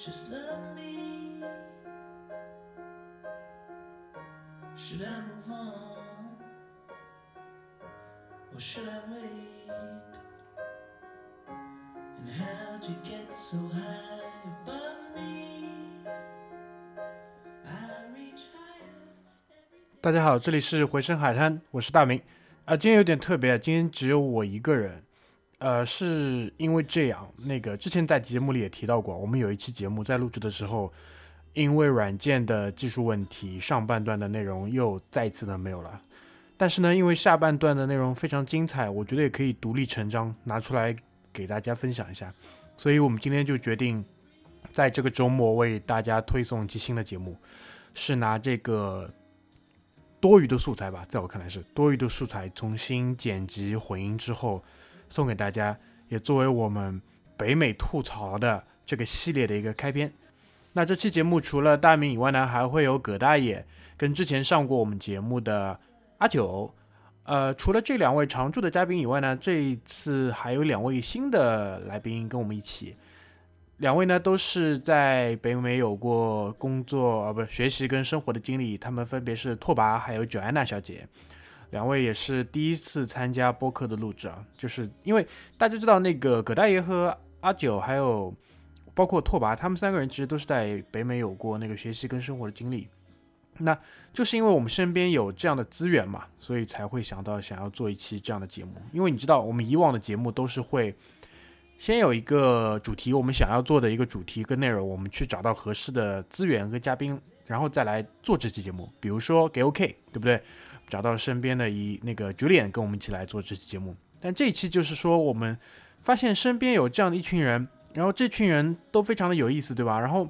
Just love me? Should I move on? 大家好，这里是回声海滩，我是大明。啊、今天有点特别，今天只有我一个人。呃，是因为这样，那个之前在节目里也提到过，我们有一期节目在录制的时候，因为软件的技术问题，上半段的内容又再次的没有了。但是呢，因为下半段的内容非常精彩，我觉得也可以独立成章拿出来给大家分享一下，所以我们今天就决定在这个周末为大家推送一期新的节目，是拿这个多余的素材吧，在我看来是多余的素材，重新剪辑混音之后送给大家，也作为我们北美吐槽的这个系列的一个开篇。那这期节目除了大明以外呢，还会有葛大爷跟之前上过我们节目的阿九。呃，除了这两位常驻的嘉宾以外呢，这一次还有两位新的来宾跟我们一起。两位呢都是在北美有过工作啊，不学习跟生活的经历，他们分别是拓跋还有 Joanna 小姐，两位也是第一次参加播客的录制啊，就是因为大家知道那个葛大爷和阿九还有包括拓跋，他们三个人其实都是在北美有过那个学习跟生活的经历，那就是因为我们身边有这样的资源嘛，所以才会想到想要做一期这样的节目，因为你知道我们以往的节目都是会。先有一个主题，我们想要做的一个主题跟内容，我们去找到合适的资源跟嘉宾，然后再来做这期节目。比如说给 OK，对不对？找到身边的一那个 Julian 跟我们一起来做这期节目。但这一期就是说，我们发现身边有这样的一群人，然后这群人都非常的有意思，对吧？然后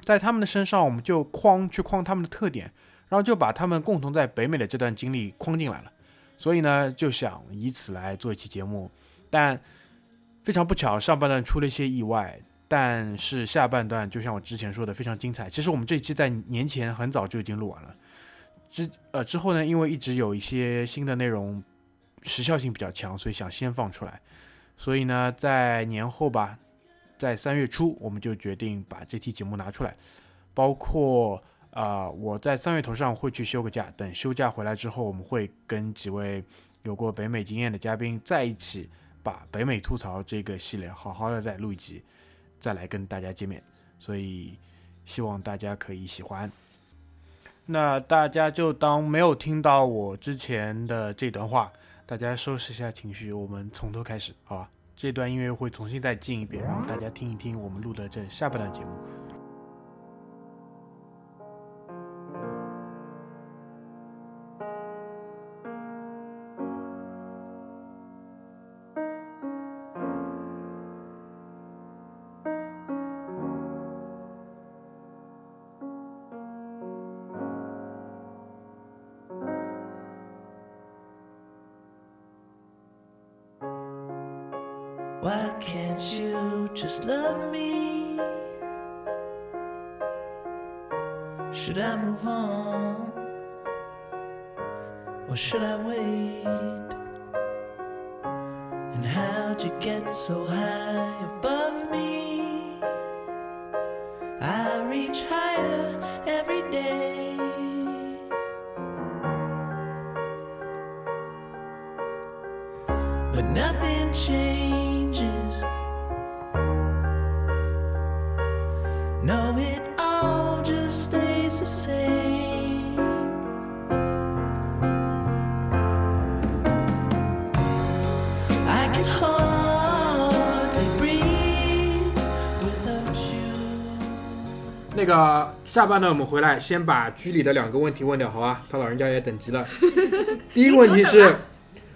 在他们的身上，我们就框去框他们的特点，然后就把他们共同在北美的这段经历框进来了。所以呢，就想以此来做一期节目，但。非常不巧，上半段出了一些意外，但是下半段就像我之前说的非常精彩。其实我们这一期在年前很早就已经录完了，之呃之后呢，因为一直有一些新的内容时效性比较强，所以想先放出来。所以呢，在年后吧，在三月初，我们就决定把这期节目拿出来。包括啊、我在三月头上会去休个假，等休假回来之后，我们会跟几位有过北美经验的嘉宾在一起。把北美吐槽这个系列好好的再录一集，再来跟大家见面，所以希望大家可以喜欢。那大家就当没有听到我之前的这段话，大家收拾一下情绪，我们从头开始，好吧？这段音乐会重新再进一遍，然后大家听一听我们录的这下半段节目。下半段我们回来，先把居里的两个问题问掉，好吧？他老人家也等急了。第一个问题是，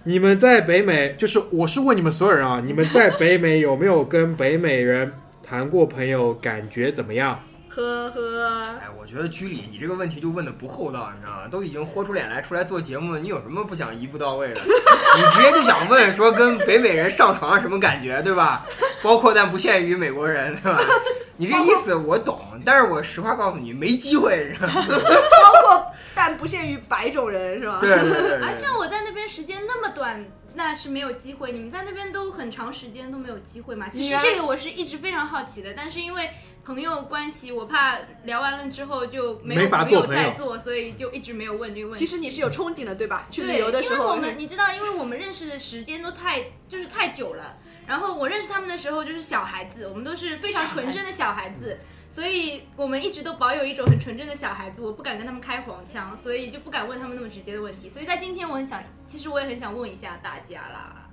你们在北美，就是我是问你们所有人啊，你们在北美有没有跟北美人谈过朋友，感觉怎么样？呵呵，哎，我觉得居里，你这个问题就问的不厚道，你知道吗？都已经豁出脸来出来做节目了，你有什么不想一步到位的？你直接就想问说跟北美人上床什么感觉，对吧？包括但不限于美国人，对吧？你这意思我懂，但是我实话告诉你，没机会，是吧？包括但不限于白种人是吧？对对对对而像我在那边时间那么短，那是没有机会，你们在那边都很长时间都没有机会嘛？其实这个我是一直非常好奇的，但是因为朋友关系，我怕聊完了之后就没法朋友做朋友再做，所以就一直没有问这个问题。其实你是有憧憬的，对吧？去对，旅游的时候，因为我们你知道，因为我们认识的时间都太就是太久了。然后我认识他们的时候就是小孩子，我们都是非常纯真的小孩子，所以我们一直都保有一种很纯真的小孩子，我不敢跟他们开黄腔，所以就不敢问他们那么直接的问题。所以在今天，我很想，其实我也很想问一下大家啦。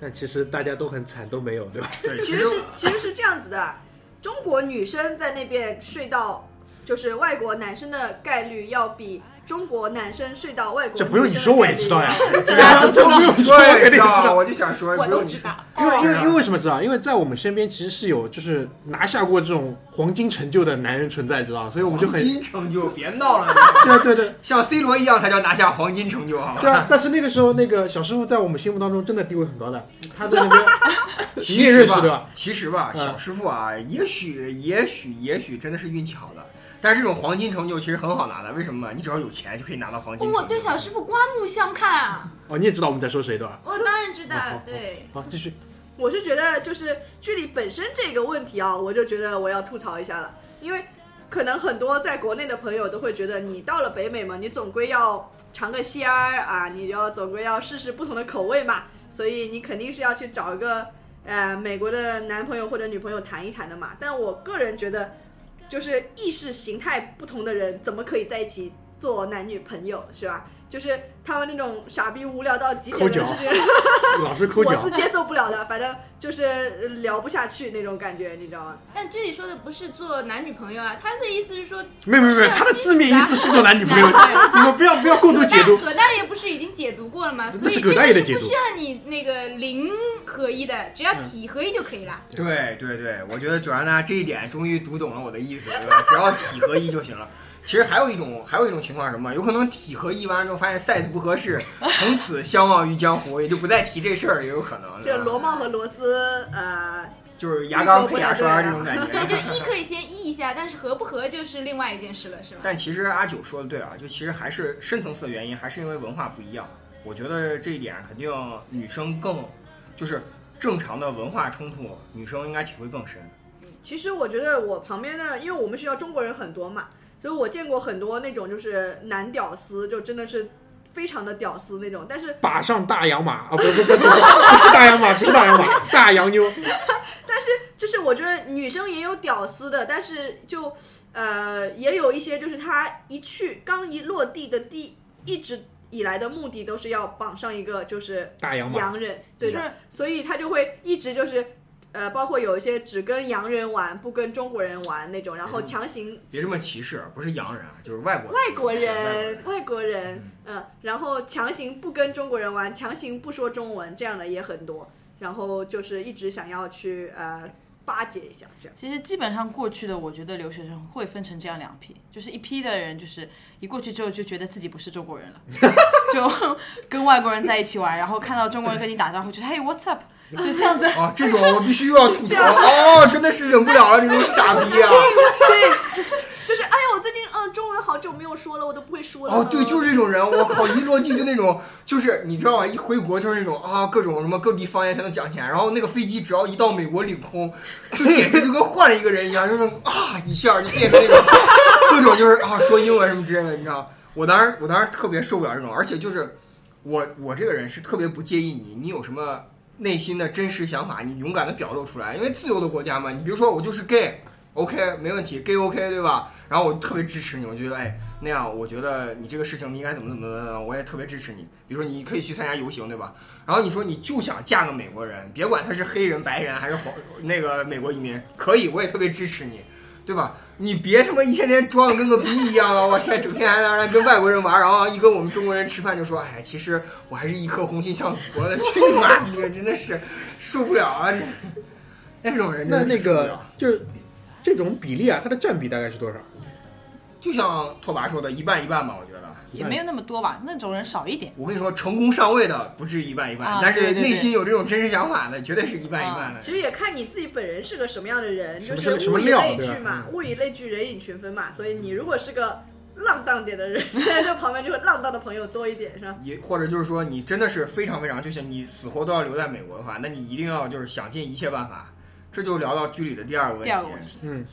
但其实大家都很惨，都没有，对吧？对，其实是其实是这样子的，中国女生在那边睡到就是外国男生的概率要比中国男生睡到外国这不用 你说我也知道呀，这大家都不用说，我也知肯定知道道，。我就想说，我不用你说都知道。因为因为哦因为为什么知道？因为在我们身边其实是有就是拿下过这种黄金成就的男人存在，知道？所以我们就黄很金成就，别闹了，对啊对对像 C 罗一样才叫拿下黄金成就，好吧？对啊！但是那个时候那个小师傅在我们心目当中真的地位很高的，他在那边你其也实吧认识对吧？其实吧，嗯小师傅啊，也许也许也许真的是运气好的，但是这种黄金成就其实很好拿的，为什么？你只要有钱就可以拿到黄金成就。我对小师傅刮目相看啊！哦，你也知道我们在说谁对吧？我当然知道好好好，对。好，继续。我是觉得就是距离本身这个问题啊，我就觉得我要吐槽一下了，因为可能很多在国内的朋友都会觉得，你到了北美嘛，你总归要尝个鲜儿啊，你要总归要试试不同的口味嘛，所以你肯定是要去找一个呃美国的男朋友或者女朋友谈一谈的嘛。但我个人觉得，就是意识形态不同的人怎么可以在一起做男女朋友，是吧？就是他们那种傻逼无聊到极点抠脚的事情。老是抠脚 我是，接受不了的，反正就是呃聊不下去那种感觉，你知道吗？但这里说的不是做男女朋友啊，他的意思是说，没有没有没有，他的字面意思是做男女朋友，对你们不要不要过度解读。葛大爷不是已经解读过了吗？所以那是葛这个大爷的解读是不需要你那个零合一的，只要体合一就可以了。对对对，我觉得九安娜这一点终于读懂了我的意思，对吧？只要体合一就行了。其实还有一种，还有一种情况是什么？有可能体合一完之后发现 size 不合适，从此相忘于江湖，也就不再提这事儿，也有可能。这螺帽和螺丝，呃，就是牙膏配牙刷这种感觉。对，就一可以先一 一下，但是合不合就是另外一件事了，是吧？但其实阿九说的对啊，就其实还是深层次的原因，还是因为文化不一样。我觉得这一点肯定女生更，就是正常的文化冲突，女生应该体会更深。其实我觉得我旁边的，因为我们学校中国人很多嘛，所以我见过很多那种就是男屌丝，就真的是非常的屌丝那种，但是把上大洋马啊，不不不不，不是大洋马，不是大洋马，大洋妞。但是就是我觉得女生也有屌丝的，但是就呃也有一些就是他一去刚一落地的第一直以来的目的都是要绑上一个就是大洋马，洋人，对的，就是所以他就会一直就是。呃，包括有一些只跟洋人玩，不跟中国人玩那种，然后强行别这么歧视，不是洋人啊，就是外国人。外国人，外国人，嗯，然后强行不跟中国人玩，强行不说中文，这样的也很多。然后就是一直想要去呃巴结一下，这样。其实基本上过去的，我觉得留学生会分成这样两批，就是一批的人就是一过去之后就觉得自己不是中国人了，就跟外国人在一起玩，然后看到中国人跟你打招呼，就嘿 What's up，就这样子。哦，这种我必须又要吐槽 了哦，真的是忍不了了，这种傻逼啊！对就是哎呀，我最近嗯中文好久没有说了，我都不会说了。哦，对，就是这种人，我靠，一落地就那种，就是你知道吧，一回国就是那种啊，各种什么各地方言才能讲起来，然后那个飞机只要一到美国领空，就简直就跟换了一个人一样，就是啊一下就变成那种各种就是啊说英文什么之类的，你知道？我当时我当时特别受不了这种，而且就是我我这个人是特别不介意你你有什么内心的真实想法，你勇敢的表露出来，因为自由的国家嘛，你比如说我就是 gay。OK，没问题，gay OK 对吧？然后我特别支持你，我觉得哎那样，我觉得你这个事情你应该怎么怎么怎么怎么，我也特别支持你。比如说你可以去参加游行对吧？然后你说你就想嫁个美国人，别管他是黑人、白人还是黄那个美国移民，可以，我也特别支持你，对吧？你别他妈一天天装的跟个逼一样啊！我天，整天还在那跟外国人玩，然后一跟我们中国人吃饭就说，哎，其实我还是一颗红心向祖国的，去你妈逼的，真的是受不了啊！这这种人那那真的是受不了个就是这种比例啊，它的占比大概是多少？就像拓跋说的，一半一半吧，我觉得。也没有那么多吧，那种人少一点。我跟你说，成功上位的不至于一半一半，啊但是内心有这种真实想法的，绝对是一半一半的。其实也看你自己本人是个什么样的人，就是物以类聚嘛，嗯物以类聚，人以群分嘛。所以你如果是个浪荡点的人，这旁边就会浪荡的朋友多一点，是吧？也或者就是说你真的是非常非常，就是你死活都要留在美国的话，那你一定要就是想尽一切办法。这就聊到剧里的第二个问题。第二个问题，嗯，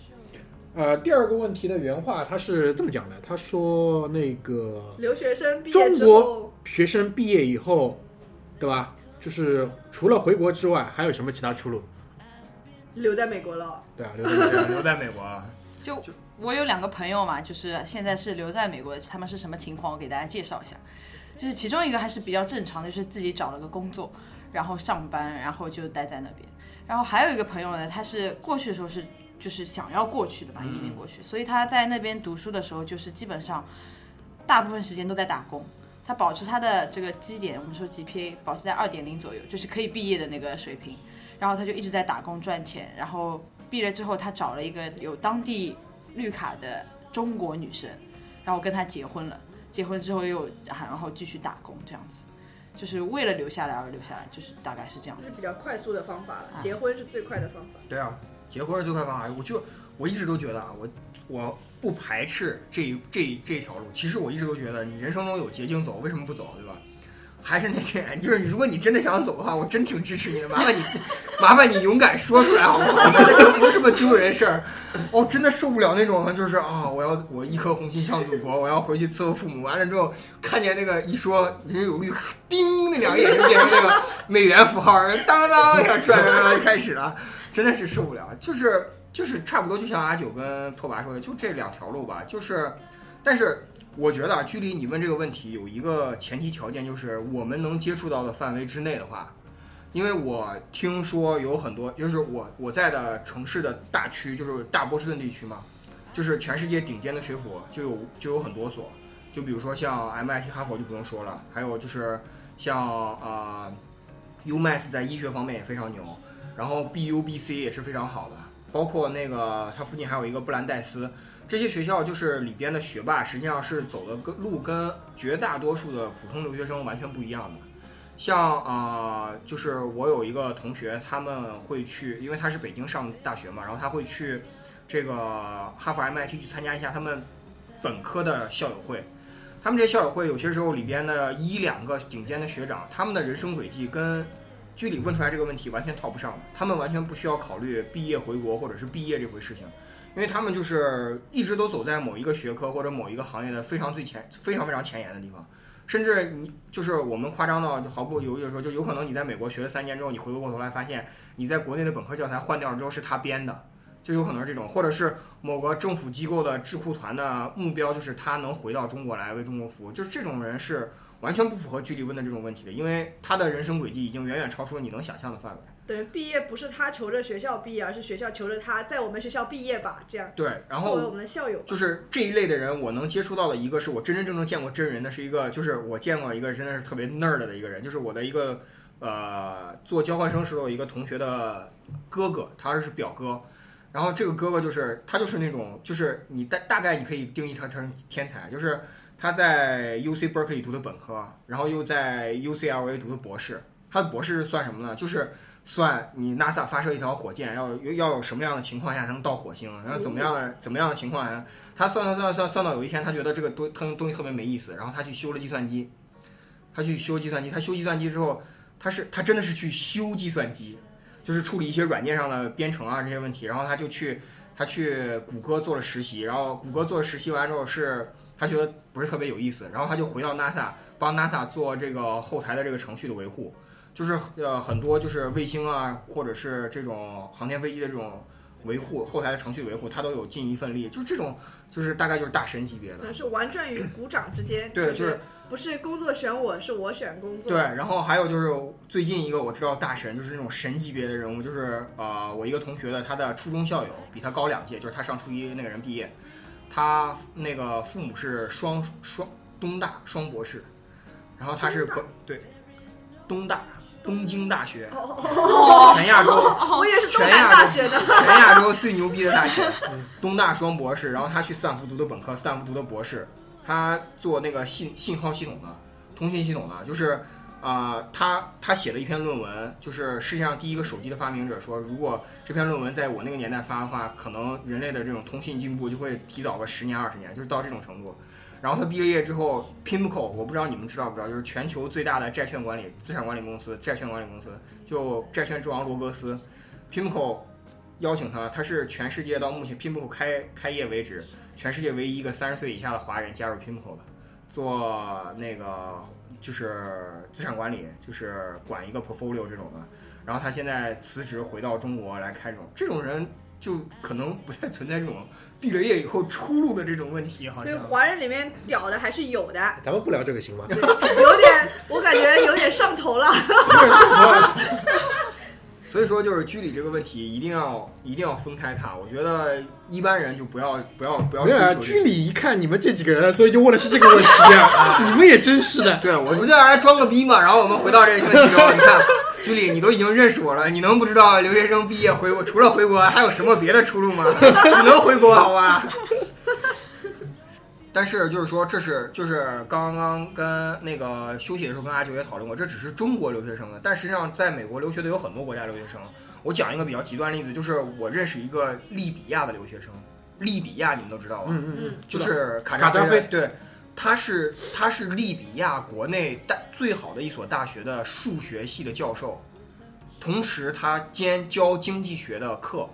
呃，第二个问题的原话他是这么讲的，他说那个留学生毕业之中国后，学生毕业以后，对吧？就是除了回国之外，还有什么其他出路？留在美国了。对啊，留在美国 留在美国，就我有两个朋友嘛，就是现在是留在美国的，他们是什么情况？我给大家介绍一下。就是其中一个还是比较正常的，就是自己找了个工作，然后上班，然后就待在那边。然后还有一个朋友呢，他是过去的时候是就是想要过去的吧，移民过去，所以他在那边读书的时候，就是基本上大部分时间都在打工。他保持他的这个基点，我们说 GPA 保持在二点零左右，就是可以毕业的那个水平。然后他就一直在打工赚钱，然后毕业之后，他找了一个有当地绿卡的中国女生，然后跟他结婚了。结婚之后又然后继续打工，这样子，就是为了留下来而留下来，就是大概是这样子这是比。较快速的方法了，啊结婚是最快的方法。对啊，结婚是最快方法。我就我一直都觉得啊，我我不排斥这这这条路。其实我一直都觉得，你人生中有捷径走，为什么不走，对吧？还是那点，就是如果你真的想走的话，我真挺支持你的。麻烦你，麻烦你勇敢说出来好不好？这不是什么丢人事儿。哦，真的受不了那种，就是啊，我要我一颗红心向祖国，我要回去伺候父母。完了之后，看见那个一说人家有绿卡，叮，那两个眼睛变成那个美元符号，当当当一下转转转开始了，真的是受不了。就是就是差不多，就像阿九跟拓跋说的，就这两条路吧。就是，但是我觉得啊，距离你问这个问题有一个前提条件，就是我们能接触到的范围之内的话。因为我听说有很多，就是我我在的城市的大区，就是大波士顿地区嘛，就是全世界顶尖的学府就有就有很多所，就比如说像 MIT 哈佛就不用说了，还有就是像呃 UMass 在医学方面也非常牛，然后 BUBC 也是非常好的，包括那个它附近还有一个布兰代斯，这些学校就是里边的学霸实际上是走的跟路跟绝大多数的普通留学生完全不一样的。像啊、就是我有一个同学，他们会去，因为他是北京上大学嘛，然后他会去这个哈佛 MIT 去参加一下他们本科的校友会。他们这校友会有些时候里边的一两个顶尖的学长，他们的人生轨迹跟居里问出来这个问题完全套不上的，他们完全不需要考虑毕业回国或者是毕业这回事情，因为他们就是一直都走在某一个学科或者某一个行业的非常最前、非常非常前沿的地方。甚至你就是我们夸张到就毫不犹豫的说，就有可能你在美国学了三年之后，你回过头来发现你在国内的本科教材换掉了之后是他编的，就有可能是这种，或者是某个政府机构的智库团的目标就是他能回到中国来为中国服务，就是这种人是完全不符合居里问的这种问题的，因为他的人生轨迹已经远远超出了你能想象的范围。等于毕业不是他求着学校毕业，而是学校求着他在我们学校毕业吧，这样对，然后作为我们的校友。就是这一类的人，我能接触到的一个是我真真正正见过真人的，是一个就是我见过一个真的是特别 nerd 的一个人，就是我的一个呃做交换生时候一个同学的哥哥，他是表哥。然后这个哥哥就是他就是那种就是你大大概你可以定义成成天才，就是他在 UC Berkeley 读的本科，然后又在 UCLA 读的博士。他的博士是算什么呢？就是算你 NASA 发射一条火箭要要有什么样的情况下才能到火星，然后怎么样怎么样的情况下，他算算算算算到有一天他觉得这个东东东西特别没意思，然后他去修了计算机，他去修计算机，他修计算机之后，他是他真的是去修计算机，就是处理一些软件上的编程啊这些问题，然后他就去他去谷歌做了实习，然后谷歌做了实习完之后是他觉得不是特别有意思，然后他就回到 NASA 帮 NASA 做这个后台的这个程序的维护。就是呃很多就是卫星啊，或者是这种航天飞机的这种维护后台的程序维护，他都有尽一份力。就这种就是大概就是大神级别的。可能是玩转于鼓掌之间，对，就就是不是工作选我，是我选工作。对，然后还有就是最近一个我知道大神，就是那种神级别的人物，就是呃我一个同学的他的初中校友比他高两届，就是他上初一那个人毕业，他那个父母是双双东大双博士，然后他是本对东大东京大学哦，全亚洲 我也是东全南亚洲大学的。全亚洲最牛逼的大学，东大双博士，然后他去斯坦福读的本科，斯坦福读的博士，他做那个信信号系统的，通信系统的，就是啊、他他写了一篇论文，就是世界上第一个手机的发明者说，如果这篇论文在我那个年代发的话，可能人类的这种通信进步就会提早个十年二十年，就是到这种程度。然后他毕了业之后，Pimco，我不知道你们知道不知道，就是全球最大的债券管理、资产管理公司、债券管理公司，就债券之王罗格斯，Pimco 邀请他，他是全世界到目前 Pimco 开开业为止，全世界唯一一个三十岁以下的华人加入 Pimco 的，做那个就是资产管理，就是管一个 portfolio 这种的。然后他现在辞职回到中国来开这种，这种人就可能不太存在这种毕了业以后出路的这种问题，好像所以。华人里面屌的还是有的，咱们不聊这个行吗？有点我感觉有点上头了。所以说，就是居里这个问题一定要一定要分开看。我觉得一般人就不要不要不要没有啊，居里一看你们这几个人，所以就问的是这个问题啊。你们也真是的，对，我不就让人装个逼嘛。然后我们回到这个问题中，你看，居里，你都已经认识我了，你能不知道留学生毕业回国除了回国还有什么别的出路吗？只能回国，好吧？但是就是说，这是就是刚刚跟那个休息的时候跟阿九也讨论过，这只是中国留学生的，但实际上在美国留学的有很多国家留学生。我讲一个比较极端的例子，就是我认识一个利比亚的留学生，利比亚你们都知道吧？嗯嗯嗯，就是卡扎卡扎菲对，他是他是利比亚国内大最好的一所大学的数学系的教授，同时他兼教经济学的课。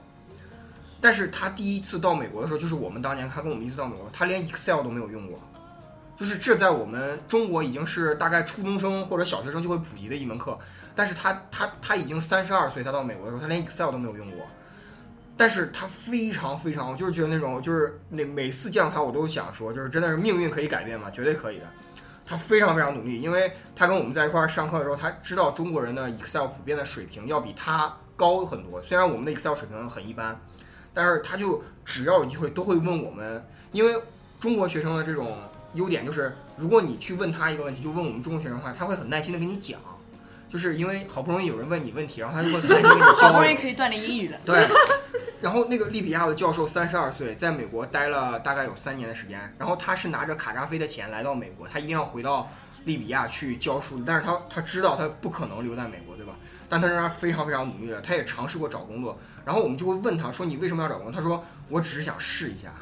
但是他第一次到美国的时候，就是我们当年他跟我们一次到美国，他连 Excel 都没有用过，就是这在我们中国已经是大概初中生或者小学生就会普及的一门课。但是他他他已经三十二岁，他到美国的时候，他连 Excel 都没有用过。但是他非常非常，我就是觉得那种，就是那每次见到他，我都想说，就是真的是命运可以改变吗？绝对可以的。他非常非常努力，因为他跟我们在一块儿上课的时候，他知道中国人的 Excel 普遍的水平要比他高很多。虽然我们的 Excel 水平很一般，但是他就只要有机会都会问我们，因为中国学生的这种优点就是，如果你去问他一个问题，就问我们中国学生的话，他会很耐心的跟你讲，就是因为好不容易有人问你问题，然后他就会很耐心地跟你 好不容易可以锻炼英语了。对，然后那个利比亚的教授三十二岁，在美国待了大概有三年的时间，然后他是拿着卡扎菲的钱来到美国，他一定要回到利比亚去教书，但是他他知道他不可能留在美国？但他仍然非常非常努力的，他也尝试过找工作，然后我们就会问他说：“你为什么要找工作？”他说：“我只是想试一下。”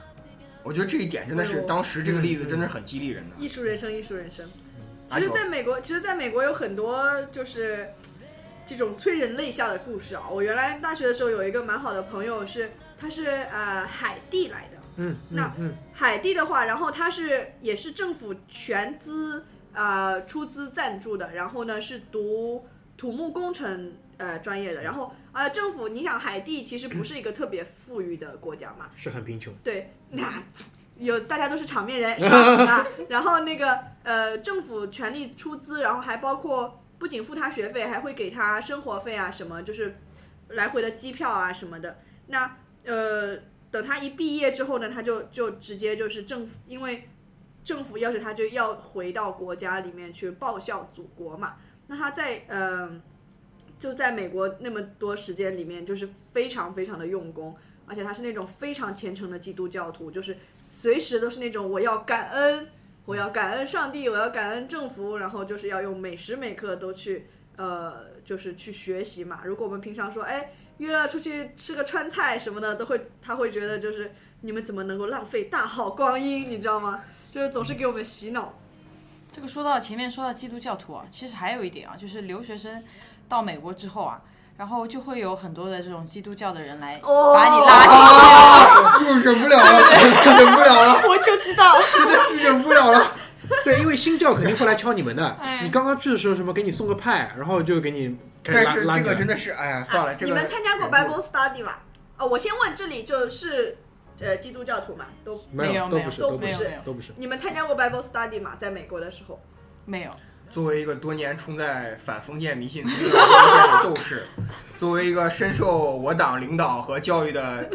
我觉得这一点真的是当时这个例子真的是很激励人的。艺术人生，艺术人生。其实，在美国，其实在美国有很多就是这种催人泪下的故事啊。我原来大学的时候有一个蛮好的朋友是，他是呃海地来的。嗯那海地的话，然后他是也是政府全资呃出资赞助的，然后呢是读土木工程呃专业的，然后呃政府你想海地其实不是一个特别富裕的国家嘛，是很贫穷。对，那有大家都是场面人 是吧？啊，然后那个呃，政府全力出资，然后还包括不仅付他学费，还会给他生活费啊，什么就是来回的机票啊什么的。那呃，等他一毕业之后呢，他就就直接就是政府，因为政府要求他就要回到国家里面去报效祖国嘛。那他在呃就在美国那么多时间里面，就是非常非常的用功。而且他是那种非常虔诚的基督教徒，就是随时都是那种我要感恩，我要感恩上帝，我要感恩政府，然后就是要用每时每刻都去呃，就是去学习嘛。如果我们平常说，哎，约了出去吃个川菜什么的，都会他会觉得就是你们怎么能够浪费大好光阴，你知道吗？就是总是给我们洗脑。这个说到前面说到基督教徒啊，其实还有一点啊，就是留学生到美国之后啊，然后就会有很多的这种基督教的人来哦把你拉进去。啊，又忍不了了，真是忍不了了，我就知道，真的是忍不了了。对，因为新教肯定会来敲你门的 哎。你刚刚去的时候，什么给你送个派，然后就给你开始但是这个真的是，哎呀，算了，这个你们参加过 Bible study 吧？哦，我先问，这里就是呃基督教徒嘛，都没没有都不是，都都不是，都不是。你们参加过 Bible study 吗？在美国的时候？没有，作为一个多年冲在反封建迷信统一老中线的斗士，作为一个深受我党领导和教育的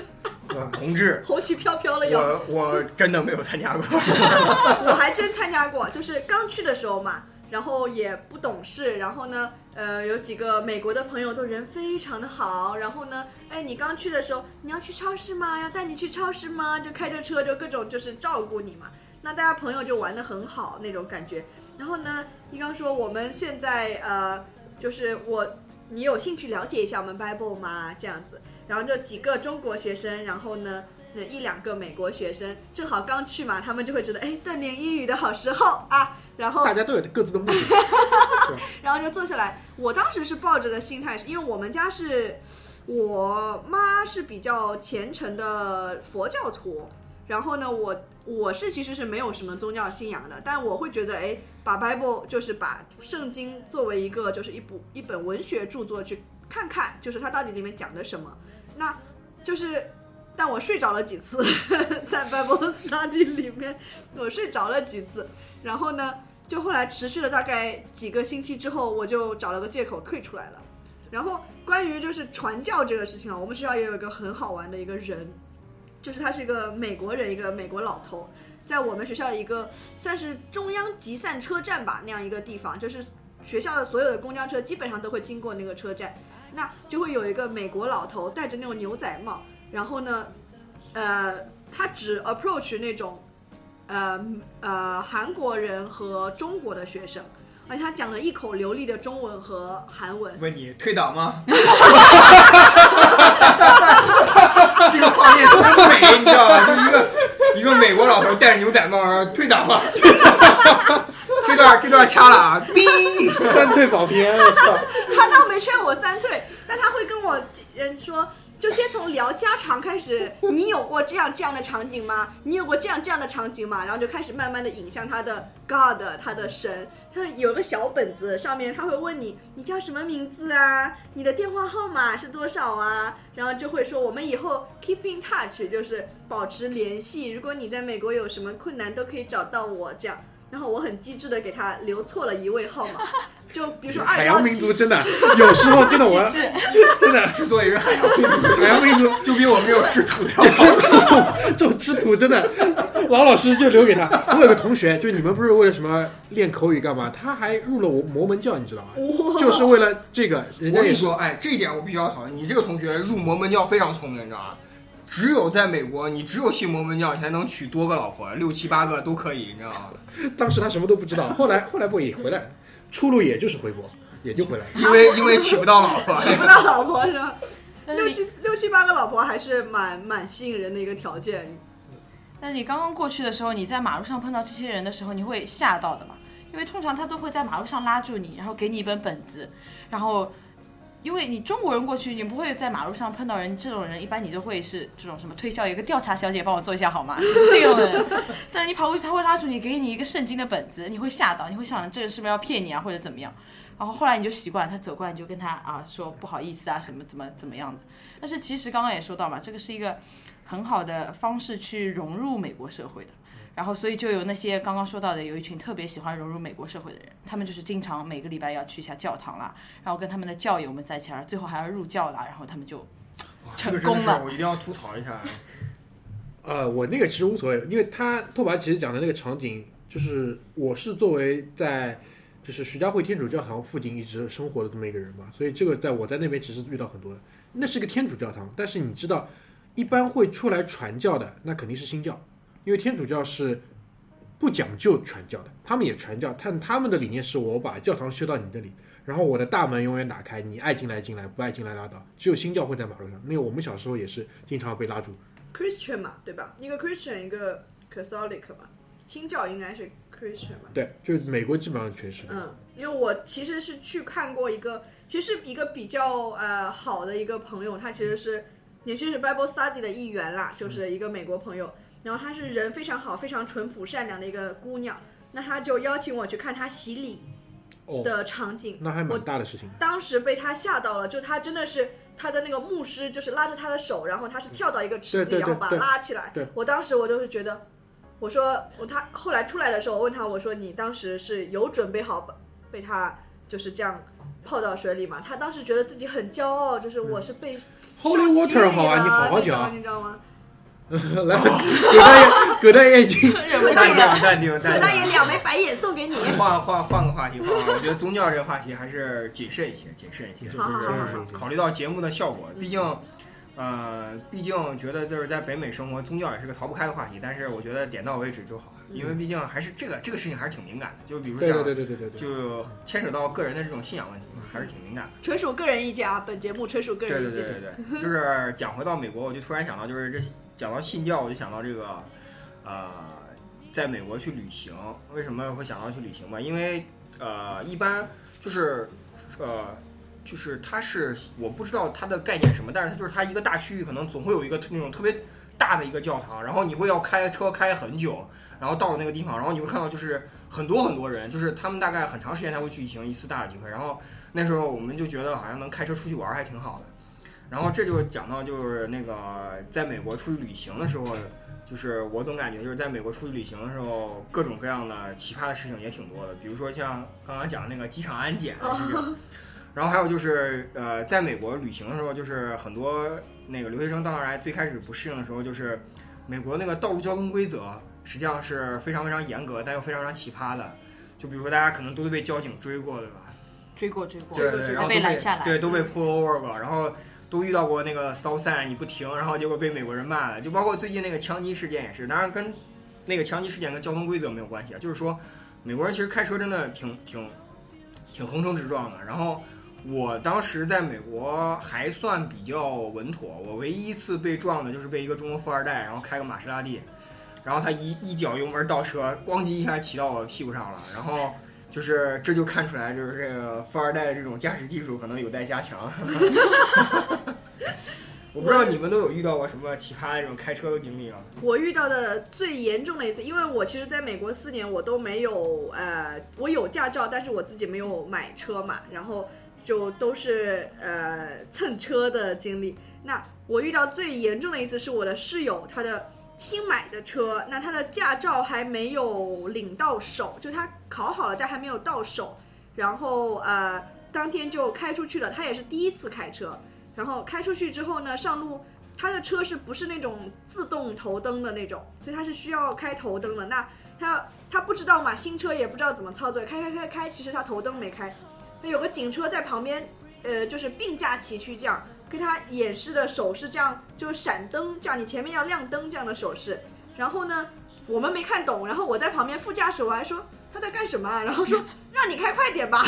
同志，红旗飘飘的摇。我我真的没有参加过。我还真参加过，就是刚去的时候嘛，然后也不懂事，然后呢，呃，有几个美国的朋友都人非常的好，然后呢，哎，你刚去的时候，你要去超市吗？要带你去超市吗？就开着车就各种就是照顾你嘛，那大家朋友就玩的很好那种感觉。然后呢，一刚说我们现在呃，就是我你有兴趣了解一下我们 Bible 吗？这样子，然后就几个中国学生，然后呢。那一两个美国学生正好刚去嘛，他们就会觉得哎，锻炼英语的好时候啊，然后大家都有各自的目的。然后就坐下来。我当时是抱着的心态，是因为我们家是我妈是比较虔诚的佛教徒，然后呢，我我是其实是没有什么宗教信仰的，但我会觉得，哎，把 Bible 就是把圣经作为一个就是一部一本文学著作去看看，就是它到底里面讲的什么。那就是，但我睡着了几次，在 Bible study 里面，我睡着了几次，然后呢，就后来持续了大概几个星期之后，我就找了个借口退出来了。然后关于就是传教这个事情啊，我们学校也有一个很好玩的一个人，就是他是一个美国人，一个美国老头，在我们学校一个算是中央集散车站吧那样一个地方，就是学校的所有的公交车基本上都会经过那个车站，那就会有一个美国老头戴着那种牛仔帽，然后呢，呃，他只 approach 那种呃呃韩国人和中国的学生。而且他讲了一口流利的中文和韩文，问你退党吗？这个画面多美，你知道吧？就一个一个美国老头戴着牛仔帽，然后退党吗？这段这段掐了啊！哔，三退保平安，我操！他倒没劝我三退，但他会跟我人说，就先从聊家常开始。你有过这样这样的场景吗？你有过这样这样的场景吗？然后就开始慢慢的引向他的 God，他的神。他有个小本子，上面他会问你，你叫什么名字啊？你的电话号码是多少啊？然后就会说，我们以后 keep in touch，就是保持联系。如果你在美国有什么困难，都可以找到我这样。然后我很机智的给他留错了一位号码，就比如说海洋民族真的有时候真的我 是真的之所以是海洋民族，海洋民族 就比我们这种吃土的要好。这种吃土真的，老老实实就留给他。我有个同学，就你们不是为了什么练口语干嘛？他还入了我摩门教，你知道吗？就是为了这个，人家我跟你说，哎，这一点我必须要讨论。你这个同学入摩门教非常聪明，你知道吗？只有在美国，你只有信摩门教，你才能娶多个老婆，六七八个都可以，你知道吗？当时他什么都不知道，后来后来不也回来了，出路也就是回国，也就回来了。因为因为娶不到老婆。娶不到老婆是吧？六七六七八个老婆还是蛮蛮吸引人的一个条件。但是你刚刚过去的时候，你在马路上碰到这些人的时候，你会吓到的嘛？因为通常他都会在马路上拉住你，然后给你一本本子，然后因为你中国人过去，你不会在马路上碰到人，这种人一般你都会是这种什么推销，有一个调查小姐帮我做一下好吗？就是这种人。但你跑过去，他会拉住你，给你一个圣经的本子，你会吓到，你会想这个是不是要骗你啊，或者怎么样？然后后来你就习惯了，他走过来你就跟他啊说不好意思啊，什么怎么怎么样的。但是其实刚刚也说到嘛，这个是一个很好的方式去融入美国社会的。然后，所以就有那些刚刚说到的，有一群特别喜欢融入美国社会的人，他们就是经常每个礼拜要去一下教堂啦，然后跟他们的教友们在一起，然后最后还要入教啦，然后他们就成功了。我一定要吐槽一下。呃，我那个其实无所谓，因为他拓跋其实讲的那个场景，就是我是作为在就是徐家汇天主教堂附近一直生活的这么一个人嘛，所以这个在我在那边其实遇到很多的。那是个天主教堂，但是你知道，一般会出来传教的，那肯定是新教，因为天主教是不讲究传教的，他们也传教，但他们的理念是我把教堂修到你这里，然后我的大门永远打开，你爱进来进来，不爱进来拉倒。只有新教会在马路上，那个我们小时候也是经常被拉住。Christian 嘛，对吧？一个 Christian，一个 Catholic 嘛，新教应该是 Christian 嘛。对，就是美国基本上全是。嗯，因为我其实是去看过一个，其实是一个比较呃好的一个朋友，他其实是也是 Bible Study 的一员啦，就是一个美国朋友。然后她是人非常好、非常淳朴善良的一个姑娘，那她就邀请我去看她洗礼哦，的场景。我那还蛮大的事情。当时被她吓到了，就她真的是她的那个牧师，就是拉着她的手，然后她是跳到一个池子里，然后把她拉起来对。我当时我就是觉得，我说我他后来出来的时候，我问她，我说你当时是有准备好被她就是这样泡到水里吗？他当时觉得自己很骄傲，就是我是被 Holy water 礼好啊，你好好讲。你知道吗？来，葛大爷，葛大爷已经 淡定淡定葛淡大爷定。两枚白眼送给你。换换换个话题，换个我觉得宗教这个话题还是谨慎一些，谨慎一些，就是考虑到节目的效果，毕竟。呃，毕竟觉得就是在北美生活，宗教也是个逃不开的话题，但是我觉得点到为止就好，因为毕竟还是这个这个事情还是挺敏感的，就比如对讲，对对对对对对，就牵扯到个人的这种信仰问题嘛，还是挺敏感的。纯属个人意见啊，本节目纯属个人意见。对对对对，就是讲回到美国，我就突然想到，就是这讲到信教，我就想到这个，呃，在美国去旅行，为什么会想到去旅行吧？因为呃，一般就是呃，就是它是我不知道它的概念什么，但是它就是它一个大区域可能总会有一个那种特别大的一个教堂，然后你会要开车开很久，然后到了那个地方，然后你会看到就是很多很多人，就是他们大概很长时间才会举行一次大的聚会，然后那时候我们就觉得好像能开车出去玩还挺好的。然后这就讲到就是那个在美国出去旅行的时候，就是我总感觉就是在美国出去旅行的时候，各种各样的奇葩的事情也挺多的，比如说像刚刚讲的那个机场安检的事情，然后还有就是呃，在美国旅行的时候，就是很多那个留学生到那儿来最开始不适应的时候，就是美国那个道路交通规则实际上是非常非常严格，但又非常非常奇葩的，就比如说大家可能都被交警追过，对吧？追过追过，对对，然后都被拦下来，对，都被 pull over 过，然后都遇到过那个 stop sign 你不停，然后结果被美国人骂了。就包括最近那个枪击事件也是，当然跟那个枪击事件跟交通规则没有关系啊，就是说美国人其实开车真的挺挺挺横冲直撞的。然后我当时在美国还算比较稳妥，我唯一一次被撞的就是被一个中国富二代，然后开个玛莎拉蒂，然后他一一脚油门倒车，咣叽一下骑到我屁股上了，然后。就是这就看出来，就是这个富二代的这种驾驶技术可能有待加强。我不知道你们都有遇到过什么奇葩的这种开车的经历吗？我遇到的最严重的一次，因为我其实在美国四年，我都没有呃，我有驾照，但是我自己没有买车嘛，然后就都是呃蹭车的经历。那我遇到最严重的一次是我的室友，他的新买的车，那他的驾照还没有领到手，就他考好了，但还没有到手，然后呃当天就开出去了，他也是第一次开车。然后开出去之后呢，上路他的车是不是那种自动头灯的那种？所以他是需要开头灯的。那他他不知道嘛，新车也不知道怎么操作，开开开开，其实他头灯没开。那有个警车在旁边，呃，就是并驾齐驱这样，跟他演示的手势这样，就是闪灯这样，你前面要亮灯这样的手势。然后呢，我们没看懂，然后我在旁边副驾驶我还说他在干什么啊？然后说 让你开快点吧。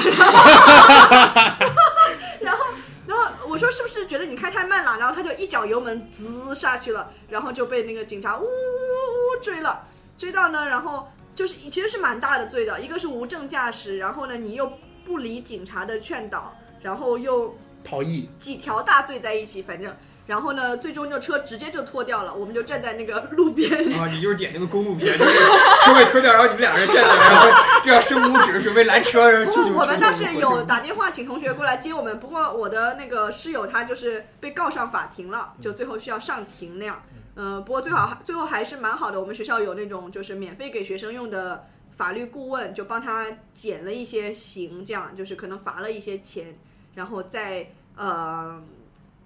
然后。然后我说是不是觉得你开太慢了？然后他就一脚油门滋下去了，然后就被那个警察呜呜呜追了，追到呢，然后就是其实是蛮大的罪的，一个是无证驾驶，然后呢你又不理警察的劝导，然后又逃逸，几条大罪在一起，反正。然后呢，最终就车直接就拖掉了，我们就站在那个路边。啊，你就是典型的公路片，就是车被拖掉，然后你们两个人站在那，然后就要伸拇指准备拦车。不，我们当时有打电话请同学过来接我们，不过我的那个室友他就是被告上法庭了，就最后需要上庭那样。嗯，不过最好最后还是蛮好的，我们学校有那种就是免费给学生用的法律顾问，就帮他减了一些刑，这样就是可能罚了一些钱，然后再呃。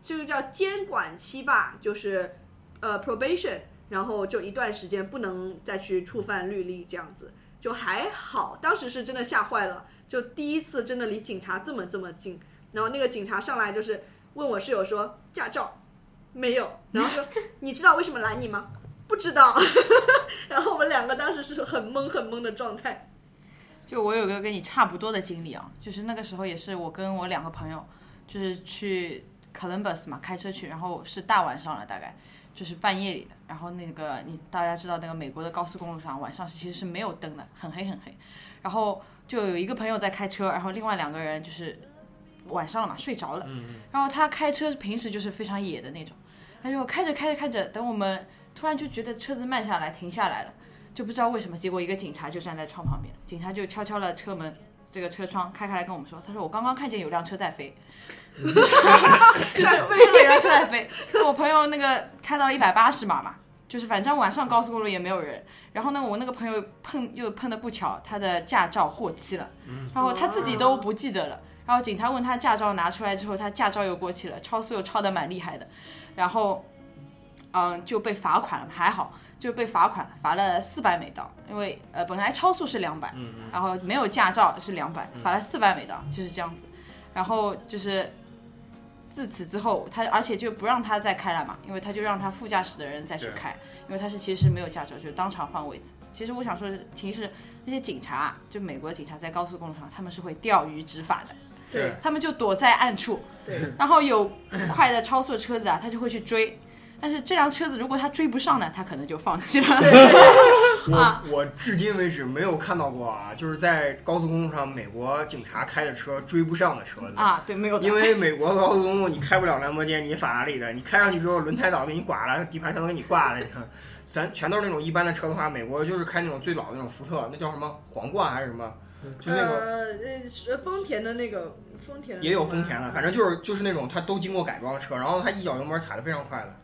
这个叫监管期吧，就是呃 probation，然后就一段时间不能再去触犯律例，这样子就还好。当时是真的吓坏了，就第一次真的离警察这么这么近。然后那个警察上来就是问我室友说驾照没有，然后说你知道为什么拦你吗？不知道。然后我们两个当时是很懵很懵的状态。就我有个跟你差不多的经历啊，就是那个时候也是我跟我两个朋友就是去。Columbus 嘛，开车去，然后是大晚上了，大概就是半夜里的。然后那个你大家知道，那个美国的高速公路上晚上是其实是没有灯的，很黑很黑。然后就有一个朋友在开车，然后另外两个人就是晚上了嘛，睡着了。然后他开车平时就是非常野的那种，他就开着开着开着，等我们突然就觉得车子慢下来，停下来了，就不知道为什么。结果一个警察就站在窗旁边，警察就敲敲了车门。这个车窗开开来跟我们说，他说我刚刚看见有辆车在飞，就是有辆车在飞。我朋友那个开到了一百八十码嘛，就是反正晚上高速公路也没有人。然后呢，我那个朋友碰又碰的不巧，他的驾照过期了，然后他自己都不记得了。然后警察问他驾照拿出来之后，他驾照又过期了，超速又超的蛮厉害的，然后嗯就被罚款了，还好。就被罚款，罚了四百美刀，因为呃本来超速是两百，然后没有驾照是两百，罚了四百美刀，就是这样子。然后就是自此之后，他而且就不让他再开了嘛，因为他就让他副驾驶的人再去开，因为他是其实是没有驾照，就当场换位子。其实我想说的是，其实那些警察啊，就美国警察在高速公路上，他们是会钓鱼执法的，对他们就躲在暗处，对，然后有快的超速的车子啊，他就会去追。但是这辆车子如果他追不上呢，他可能就放弃了。啊我我至今为止没有看到过啊，就是在高速公路上美国警察开的车追不上的车子。啊，对，没有因为美国高速公路你开不了兰博基尼、法拉利的，你开上去之后轮胎倒给你刮了，底盘全都给你挂了，你看，全全都是那种一般的车的话，美国就是开那种最老的那种福特，那叫什么皇冠还是什么，就是那个呃丰田的那个丰田的也有丰田的，反正就是就是那种它都经过改装的车，然后它一脚油门踩的非常快的。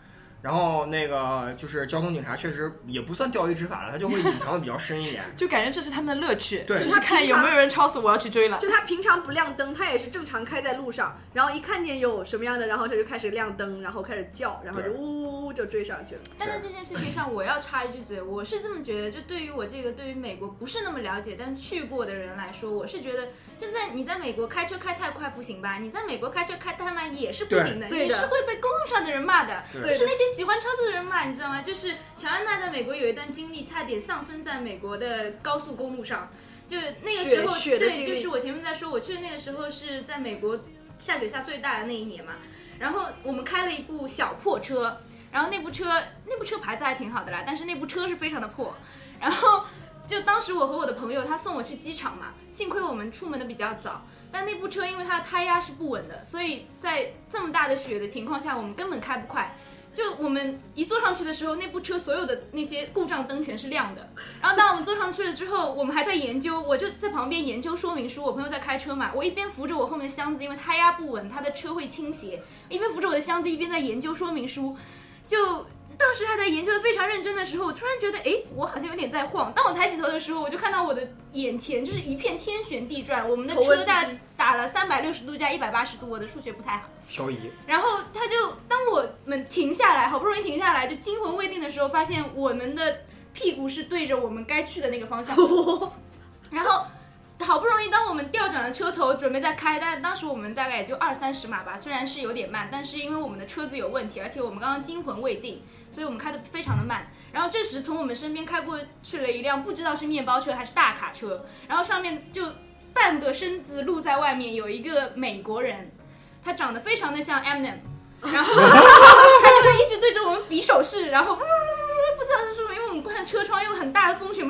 然后那个就是交通警察，确实也不算钓鱼执法了，他就会隐藏的比较深一点。就感觉这是他们的乐趣，对就是看有没有人超速，我要去追了。就他平常不亮灯，他也是正常开在路上，然后一看见有什么样的，然后他就开始亮灯，然后开始叫，然后就呜呜呜就追上去了。但在这件事情上，我要插一句嘴，我是这么觉得，就对于我这个对于美国不是那么了解但去过的人来说，我是觉得，就在你在美国开车开太快不行吧？你在美国开车开太慢也是不行的，对对的你是会被公路上的人骂的，对就是那些喜欢超速的人嘛，你知道吗？就是乔安娜在美国有一段经历，差点丧生在美国的高速公路上，就那个时候，对，就是我前面在说，我去的那个时候是在美国下雪下最大的那一年嘛，然后我们开了一部小破车，然后那部车那部车牌子还挺好的啦，但是那部车是非常的破，然后就当时我和我的朋友他送我去机场嘛，幸亏我们出门的比较早，但那部车因为它的胎压是不稳的，所以在这么大的雪的情况下，我们根本开不快。就我们一坐上去的时候，那部车所有的那些故障灯全是亮的。然后当我们坐上去了之后，我们还在研究，我就在旁边研究说明书。我朋友在开车嘛，我一边扶着我后面的箱子，因为胎压不稳，他的车会倾斜，一边扶着我的箱子，一边在研究说明书。就当时还在研究的非常认真的时候，我突然觉得，哎，我好像有点在晃。当我抬起头的时候，我就看到我的眼前就是一片天旋地转，我们的车架打了三百六十度加一百八十度，我的数学不太好。漂移，然后他就当我们停下来，好不容易停下来，就惊魂未定的时候，发现我们的屁股是对着我们该去的那个方向。然后好不容易，当我们调转了车头，准备再开，但当时我们大概也就二三十码吧，虽然是有点慢，但是因为我们的车子有问题，而且我们刚刚惊魂未定，所以我们开的非常的慢。然后这时从我们身边开过去了一辆不知道是面包车还是大卡车，然后上面就半个身子露在外面，有一个美国人，他长得非常的像 Eminem，然后他就一直对着我们比手势，然后不知道是什么，因为我们关车窗，又很大的风雪，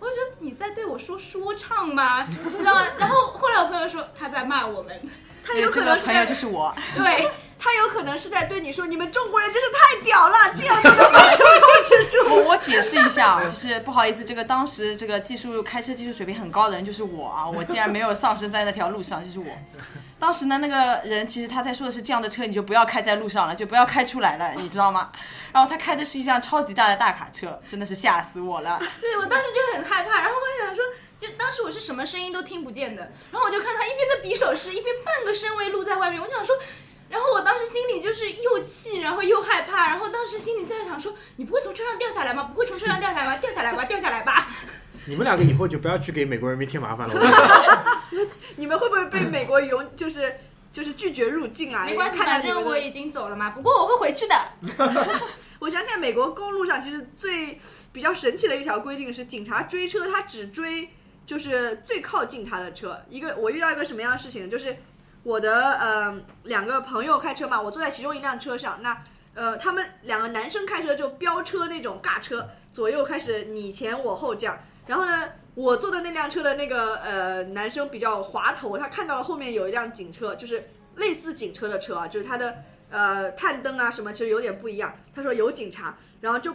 我就觉得你在对我说说唱吗？你知道吗？然后后来我朋友说他在骂我们，他有可这个朋友能是在就是我，对，他有可能是在对你说，你们中国人真是太屌了，这样都能控制住。我我解释一下啊，就是不好意思，这个当时这个技术开车技术水平很高的人就是我啊，我竟然没有丧生在那条路上，就是我。当时呢，那个人其实他在说的是这样的车你就不要开在路上了，就不要开出来了，你知道吗？然后他开的是一辆超级大的大卡车，真的是吓死我了。对我当时就很害怕，然后我还想说，就当时我是什么声音都听不见的，然后我就看他一边在比手势，一边半个身位露在外面，我想说。然后我当时心里就是又气，然后又害怕，然后当时心里在想说：“你不会从车上掉下来吗？不会从车上掉下来吗？掉下来吧，掉下来吧。你们两个以后就不要去给美国人民添麻烦了。我 你们会不会被美国永就是就是拒绝入境啊？”没关系，反正我已经走了嘛。不过我会回去的。我想起来，美国公路上其实最比较神奇的一条规定是，警察追车他只追就是最靠近他的车。一个我遇到一个什么样的事情呢？就是我的呃两个朋友开车嘛，我坐在其中一辆车上，那呃他们两个男生开车就飙车那种尬车，左右开始你前我后这样。然后呢，我坐的那辆车的那个呃男生比较滑头，他看到了后面有一辆警车，就是类似警车的车啊，就是他的呃探灯啊什么，其实有点不一样。他说有警察，然后就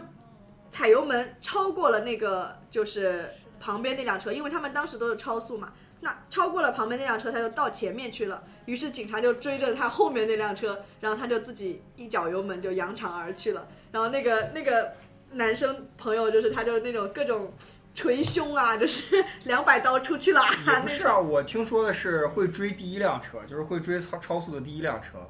踩油门超过了那个就是旁边那辆车，因为他们当时都是超速嘛。那超过了旁边那辆车，他就到前面去了。于是警察就追着他后面那辆车，然后他就自己一脚油门就扬长而去了。然后那个那个男生朋友就是他就那种各种捶胸啊，就是两百刀出去了、也那种。不是啊，我听说的是会追第一辆车，就是会追超超速的第一辆车。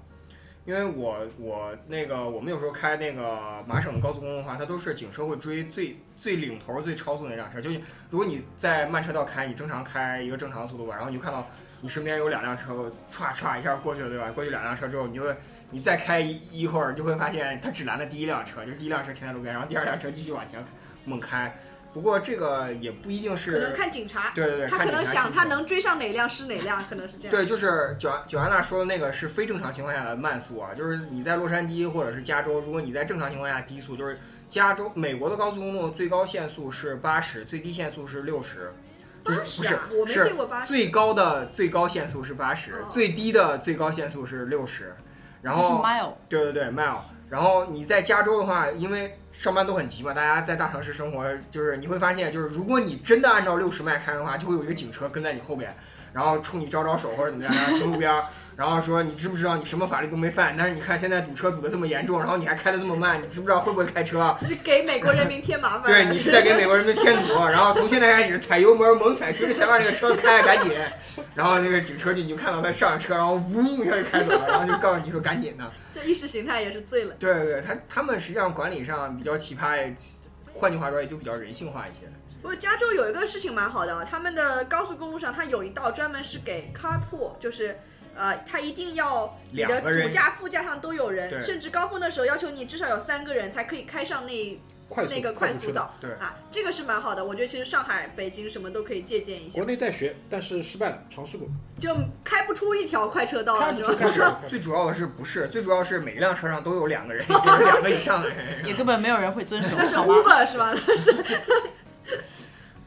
因为我我那个我们有时候开那个麻省的高速公路的话，它都是警车会追最最领头最超速那辆车。就你如果你在慢车道开，你正常开一个正常的速度吧，然后你就看到你身边有两辆车，歘歘一下过去了，对吧？过去两辆车之后，你就会你再开一一会儿，你就会发现它只拦了第一辆车，就是第一辆车停在路边，然后第二辆车继续往前猛开。不过这个也不一定是可能是，看警察，对对对，他可能想他能追上哪辆是哪辆，可能是这样。对，就是九九安娜说的那个是非正常情况下的慢速啊，就是你在洛杉矶或者是加州，如果你在正常情况下低速，就是加州美国的高速公路最高限速是八十，最低限速是六十，就是不是80啊我没见过八十。最高的最高限速是八十、哦最低的最高限速是六十，然后 mile，对对对，mile。然后你在加州的话，因为上班都很急嘛，大家在大城市生活，就是你会发现，就是如果你真的按照六十迈开的话，就会有一个警车跟在你后边，然后冲你招招手或者怎么样，然后停路边儿，然后说你知不知道你什么法律都没犯，但是你看现在堵车堵得这么严重，然后你还开得这么慢，你知不知道会不会开车？这是给美国人民添麻烦。对你是在给美国人民添堵，然后从现在开始踩油门猛踩，追着前面那个车开，赶紧，然后那个警车就你就看到他上车，然后嗡一下就开走了，然后就告诉你说赶紧的。这意识形态也是醉了。对对对，他他们实际上管理上比较奇葩，换句话说也就比较人性化一些。不过加州有一个事情蛮好的啊，他们的高速公路上它有一道专门是给 carpool，就是呃，它一定要你的主驾、副驾上都有人，对甚至高峰的时候要求你至少有三个人才可以开上那快那个快速道。道。对啊，这个是蛮好的，我觉得其实上海、北京什么都可以借鉴一下国，内在学，但是失败了，尝试过。就开不出一条快车道了，开不出是吧？不是，最主要的是不是？最主要是每一辆车上都有两个人，有两个以上的人。也根本没有人会遵守，那 是？Uber 是吧？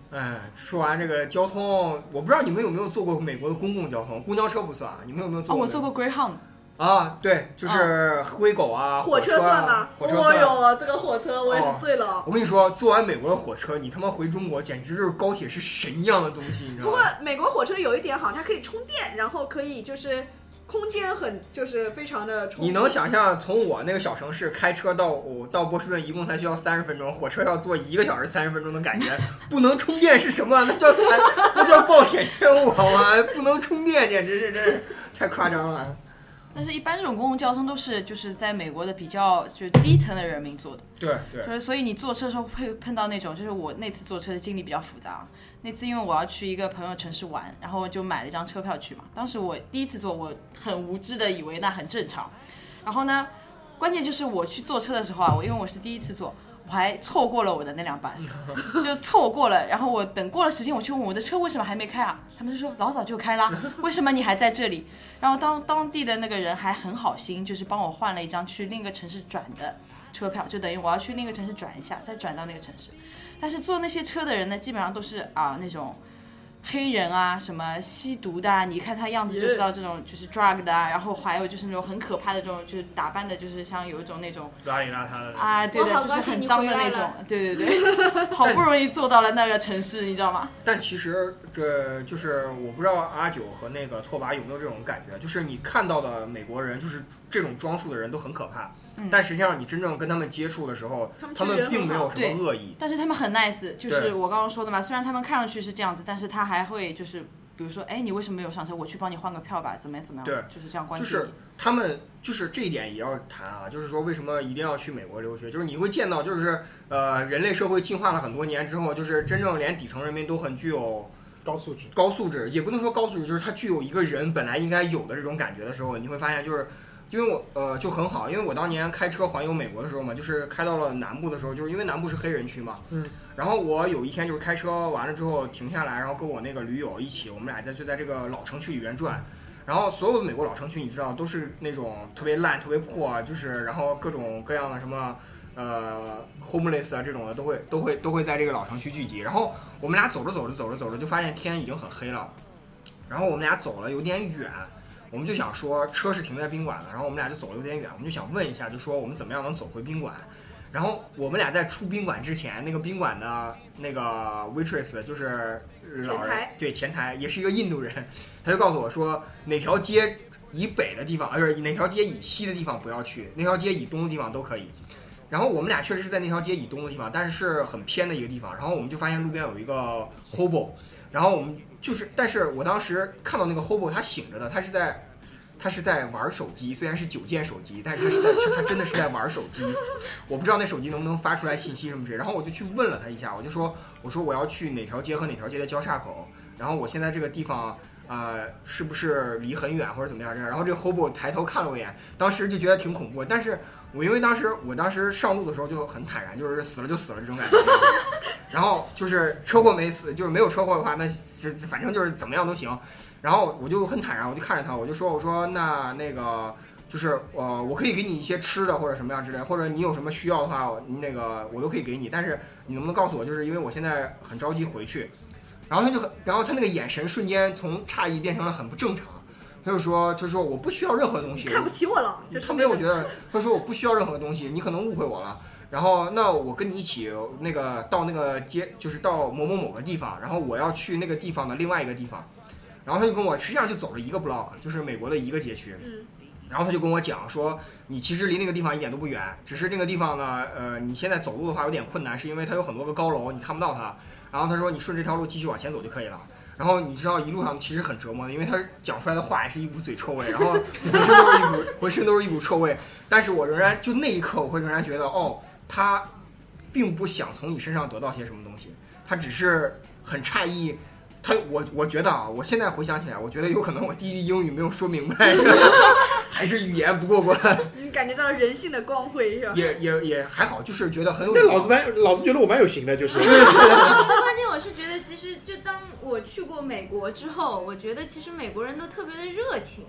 哎，说完这个交通，我不知道你们有没有坐过美国的公共交通，公交车不算啊，你们有没有坐哦，过？我坐过 Greyhound，啊，对，就是灰狗啊，火车啊算吗？火车算。哦哟，这个火车我也是醉了。我跟你说，坐完美国的火车，你他妈回中国简直就是高铁是神一样的东西，你知道吗不过？美国火车有一点好，它可以充电，然后可以就是空间很就是非常的充。你能想象从我那个小城市开车到我到波士顿一共才需要三十分钟，火车要坐一个小时三十分钟的感觉？不能充电是什么？那叫残，那叫暴殄天物好吗？不能充电简直是真是太夸张了。但是一般这种公共交通都是就是在美国的比较就是低层的人民坐的，对对就是所以你坐车的时候会碰到那种，就是我那次坐车的经历比较复杂。那次因为我要去一个朋友城市玩，然后就买了一张车票去嘛。当时我第一次坐，我很无知的以为那很正常。然后呢，关键就是我去坐车的时候啊，我因为我是第一次坐，我还错过了我的那辆 bus，就错过了。然后我等过了时间，我去问我的车为什么还没开啊？他们就说老早就开啦，为什么你还在这里？然后当当地的那个人还很好心，就是帮我换了一张去另一个城市转的车票，就等于我要去另一个城市转一下，再转到那个城市。但是坐那些车的人呢，基本上都是啊那种黑人啊，什么吸毒的啊，你一看他样子就知道这种就是 drug 的啊，然后还有就是那种很可怕的这种，就是打扮的，就是像有一种那种邋里邋遢的。啊，对的，就是很脏的那种对对对，好不容易做到了那个城市，你知道吗？但其实这就是我不知道阿九和那个拓跋有没有这种感觉，就是你看到的美国人，就是这种装束的人都很可怕，嗯但实际上你真正跟他们接触的时候，他们并没有什么恶意。但是他们很 nice，就是我刚刚说的嘛，虽然他们看上去是这样子，但是他还会就是。比如说，哎，你为什么没有上车？我去帮你换个票吧，怎么样怎么样？对就是这样关就是。他们就是这一点也要谈啊，就是说为什么一定要去美国留学？就是你会见到，就是呃，人类社会进化了很多年之后，就是真正连底层人民都很具有高素质。高素质，也不能说高素质，就是他具有一个人本来应该有的这种感觉的时候，你会发现就是。因为我呃就很好，因为我当年开车环游美国的时候嘛，就是开到了南部的时候，就是因为南部是黑人区嘛，嗯，然后我有一天就是开车完了之后停下来，然后跟我那个驴友一起，我们俩在就在这个老城区里边转，然后所有的美国老城区你知道都是那种特别烂、特别破，就是然后各种各样的什么呃 homeless 啊这种的都会都会都会在这个老城区聚集，然后我们俩走着走着走着走着就发现天已经很黑了，然后我们俩走了有点远。我们就想说车是停在宾馆的，然后我们俩就走了有点远，我们就想问一下，就说我们怎么样能走回宾馆。然后我们俩在出宾馆之前，那个宾馆的那个 waitress 就是老人对前台也是一个印度人，他就告诉我说哪条街以北的地方，呃，不是哪条街以西的地方不要去，那条街以东的地方都可以。然后我们俩确实是在那条街以东的地方，但是是很偏的一个地方。然后我们就发现路边有一个 hobo，然后我们就是，但是我当时看到那个 hobo 他醒着的，他是在。他是在玩手机，虽然是九键手机，但是他是在，他真的是在玩手机。我不知道那手机能不能发出来信息什么之类。然后我就去问了他一下，我就说，我说我要去哪条街和哪条街的交叉口，然后我现在这个地方，呃，是不是离很远或者怎么样这样？然后这个 hobo 抬头看了我一眼，当时就觉得挺恐怖。但是我因为当时我当时上路的时候就很坦然，就是死了就死了这种感觉。然后就是车祸没死，就是没有车祸的话，那这反正就是怎么样都行。然后我就很坦然，我就看着他，我就说我说那那个就是呃，我可以给你一些吃的或者什么样之类，或者你有什么需要的话，那个我都可以给你。但是你能不能告诉我，就是因为我现在很着急回去。然后他就很，然后他那个眼神瞬间从诧异变成了很不正常。他就说，他说我不需要任何东西，看不起我了，就是他没有觉得，他说我不需要任何东西，你可能误会我了。然后那我跟你一起那个到那个街，就是到某某某个地方，然后我要去那个地方的另外一个地方。然后他就跟我实际上就走了一个 block，就是美国的一个街区。嗯然后他就跟我讲说，你其实离那个地方一点都不远，只是那个地方呢，呃，你现在走路的话有点困难，是因为它有很多个高楼，你看不到它。然后他说你顺这条路继续往前走就可以了。然后你知道一路上其实很折磨的，因为他讲出来的话也是一股嘴臭味，然后浑身都是一股浑身都是一股臭味。但是我仍然就那一刻，我会仍然觉得，哦，他并不想从你身上得到些什么东西，他只是很诧异。他我我觉得啊，我现在回想起来，我觉得有可能我第一句英语没有说明白，还是语言不过关，你感觉到人性的光辉是吧？也也也还好，就是觉得很有但老子蛮老子觉得我蛮有型的，就是 最关键我是觉得，其实就当我去过美国之后，我觉得其实美国人都特别的热情，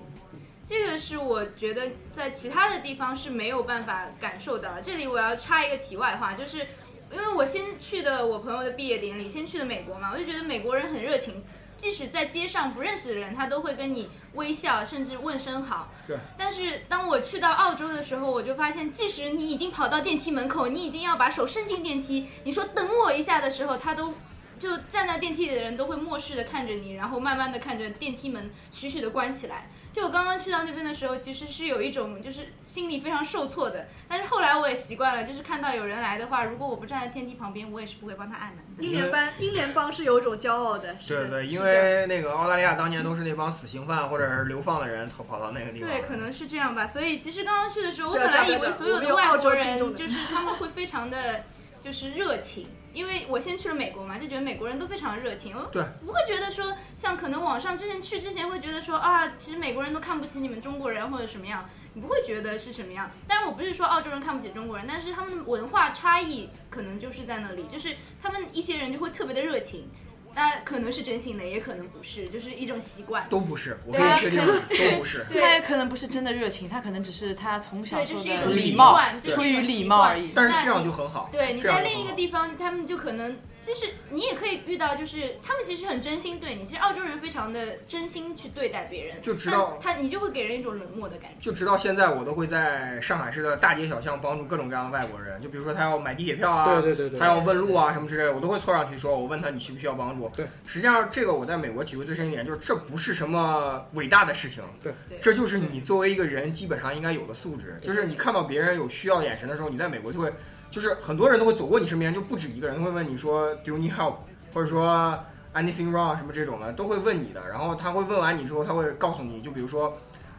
这个是我觉得在其他的地方是没有办法感受到的。这里我要插一个题外话，就是因为我先去的我朋友的毕业典礼，先去的美国嘛，我就觉得美国人很热情。即使在街上不认识的人，他都会跟你微笑，甚至问声好。对。但是当我去到澳洲的时候，我就发现，即使你已经跑到电梯门口，你已经要把手伸进电梯，你说等我一下的时候，他都就站在电梯里的人都会漠视的看着你，然后慢慢的看着电梯门徐徐的关起来。就我刚刚去到那边的时候，其实是有一种就是心里非常受挫的，但是后来我也习惯了，就是看到有人来的话，如果我不站在电梯旁边，我也是不会帮他按门的。英联邦，英联邦是有一种骄傲的，是的对对，因为那个澳大利亚当年都是那帮死刑犯或者是流放的人逃跑到那个地方。对，可能是这样吧。所以其实刚刚去的时候，我本来以为所有的外国人就是他们会非常的，就是热情。因为我先去了美国嘛，就觉得美国人都非常热情，我对不会觉得说像可能网上之前去之前会觉得说啊，其实美国人都看不起你们中国人或者什么样，你不会觉得是什么样。当然我不是说澳洲人看不起中国人，但是他们文化差异可能就是在那里，就是他们一些人就会特别的热情，那可能是真心的，也可能不是，就是一种习惯。都不是，我可以确定都不是。对他也可能不是真的热情，他可能只是他从小就是一种的礼习貌，惯，就是出于礼貌而已。但是这样就很好。对，你在另一个地方，他们就可能就是你也可以遇到，就是他们其实很真心对你。其实澳洲人非常的真心去对待别人，就知道他你就会给人一种冷漠的感觉。就直到现在，我都会在上海市的大街小巷帮助各种各样的外国人。就比如说他要买地铁票啊，对对对对，他要问路啊什么之类的，我都会凑上去说，我问他你需不需要帮助。对，实际上这个我在美国体会最深一点，就是这不是什么伟大的事情，对对这就是你作为一个人基本上应该有的素质。就是你看到别人有需要眼神的时候，你在美国就会，就是很多人都会走过你身边，就不止一个人会问你说 Do you need help，或者说 anything wrong 什么这种的，都会问你的。然后他会问完你之后，他会告诉你，就比如说，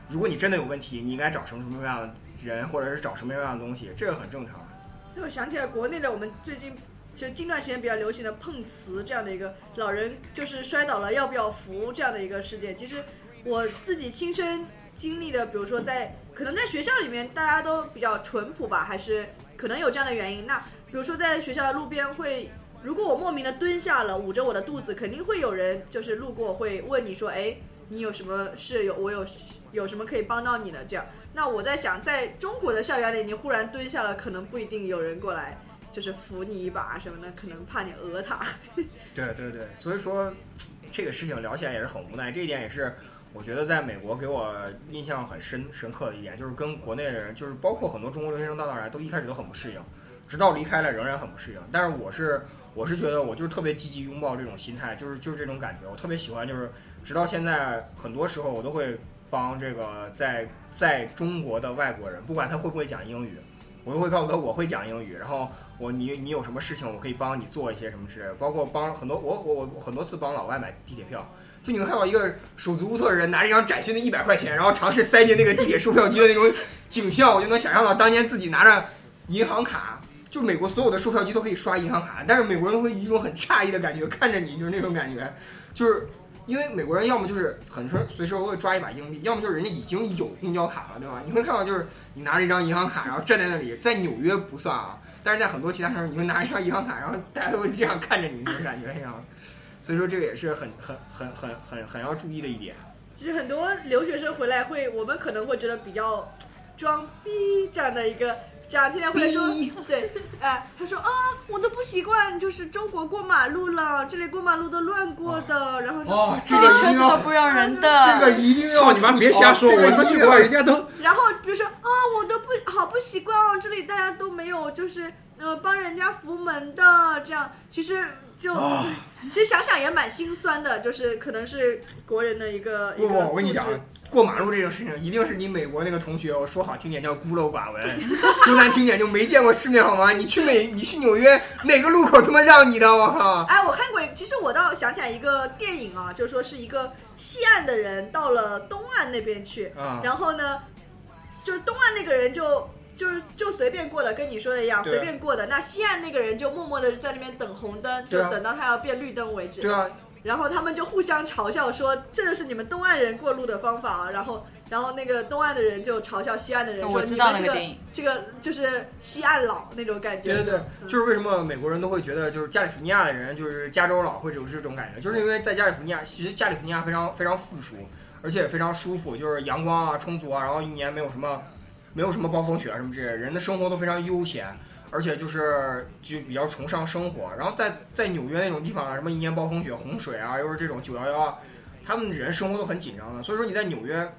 如果你真的有问题，你应该找什么什么样的人，或者是找什么样的东西，这个很正常。因为我想起来国内的我们最近就近段时间比较流行的碰瓷这样的一个老人就是摔倒了要不要扶这样的一个事件，其实我自己亲身经历的，比如说在可能在学校里面大家都比较淳朴吧，还是可能有这样的原因。那比如说在学校的路边会，如果我莫名的蹲下了，捂着我的肚子，肯定会有人就是路过会问你说，哎，你有什么事？有我有有什么可以帮到你的？这样。那我在想，在中国的校园里，你忽然蹲下了，可能不一定有人过来，就是扶你一把什么的，可能怕你讹他。对对对，所以说这个事情聊起来也是很无奈，这一点也是我觉得在美国给我印象很深深刻的一点，就是跟国内的人，就是包括很多中国留学生到那儿来，都一开始都很不适应，直到离开了仍然很不适应。但是我是我是觉得我就是特别积极拥抱这种心态，就是就是这种感觉，我特别喜欢，就是直到现在很多时候我都会帮这个在在中国的外国人，不管他会不会讲英语，我都会告诉他我会讲英语，然后。我你你有什么事情，我可以帮你做一些什么之类的，包括帮很多我我我很多次帮老外买地铁票，就你能看到一个手足无措的人拿着一张崭新的一百块钱，然后尝试塞进那个地铁售票机的那种景象，我就能想象到当年自己拿着银行卡，就美国所有的售票机都可以刷银行卡，但是美国人都会以一种很诧异的感觉看着你，就是那种感觉，就是因为美国人要么就是很随随时会抓一把硬币，要么就是人家已经有公交卡了，对吧？你会看到就是你拿着一张银行卡，然后站在那里，在纽约不算啊，但是在很多其他城市，你会拿一张银行卡，然后大家都会这样看着你，那种感觉一样。所以说这个也是很很很很很很要注意的一点。其实很多留学生回来会，我们可能会觉得比较装逼这样的一个，这样天天会说，对，哎，他说啊，我都不习惯，就是中国过马路了，这里过马路都乱过的，然后说哦，这这里车子都不让人的。这个一定要操你妈！别瞎说，这个我他妈去一定要国外，人家都然后比如说啊，我都不好不习惯哦，这里大家都没有就是呃帮人家扶门的，这样其实就、其实想想也蛮心酸的，就是可能是国人的一个不不，我跟你讲，过马路这种事情，一定是你美国那个同学，我说好听点叫孤陋寡闻，说难听点就没见过世面好吗？你去美，你去纽约，哪个路口他妈让你的？我靠！哎，我看过，其实我倒想起来一个电影啊，就是说是一个西岸的人到了东岸那边去，啊然后呢，就是东岸那个人就就是就随便过的，跟你说的一样，随便过的。那西岸那个人就默默的在那边等红灯，就等到他要变绿灯为止。对啊，然后他们就互相嘲笑说，这就是你们东岸人过路的方法啊。然后，然后那个东岸的人就嘲笑西岸的人说，我知道你们这个那个电影这个就是西岸佬那种感觉。对对对，嗯就是为什么美国人都会觉得就是加利福尼亚的人就是加州佬会有这种感觉，就是因为在加利福尼亚，其实加利福尼亚非常非常富庶，而且非常舒服，就是阳光啊充足啊，然后一年没有什么没有什么暴风雪啊什么之类的，人的生活都非常悠闲。而且就是就比较崇尚生活，然后在在纽约那种地方啊，什么一年暴风雪、洪水啊，又是这种九幺幺啊，他们人生活都很紧张的。所以说你在纽约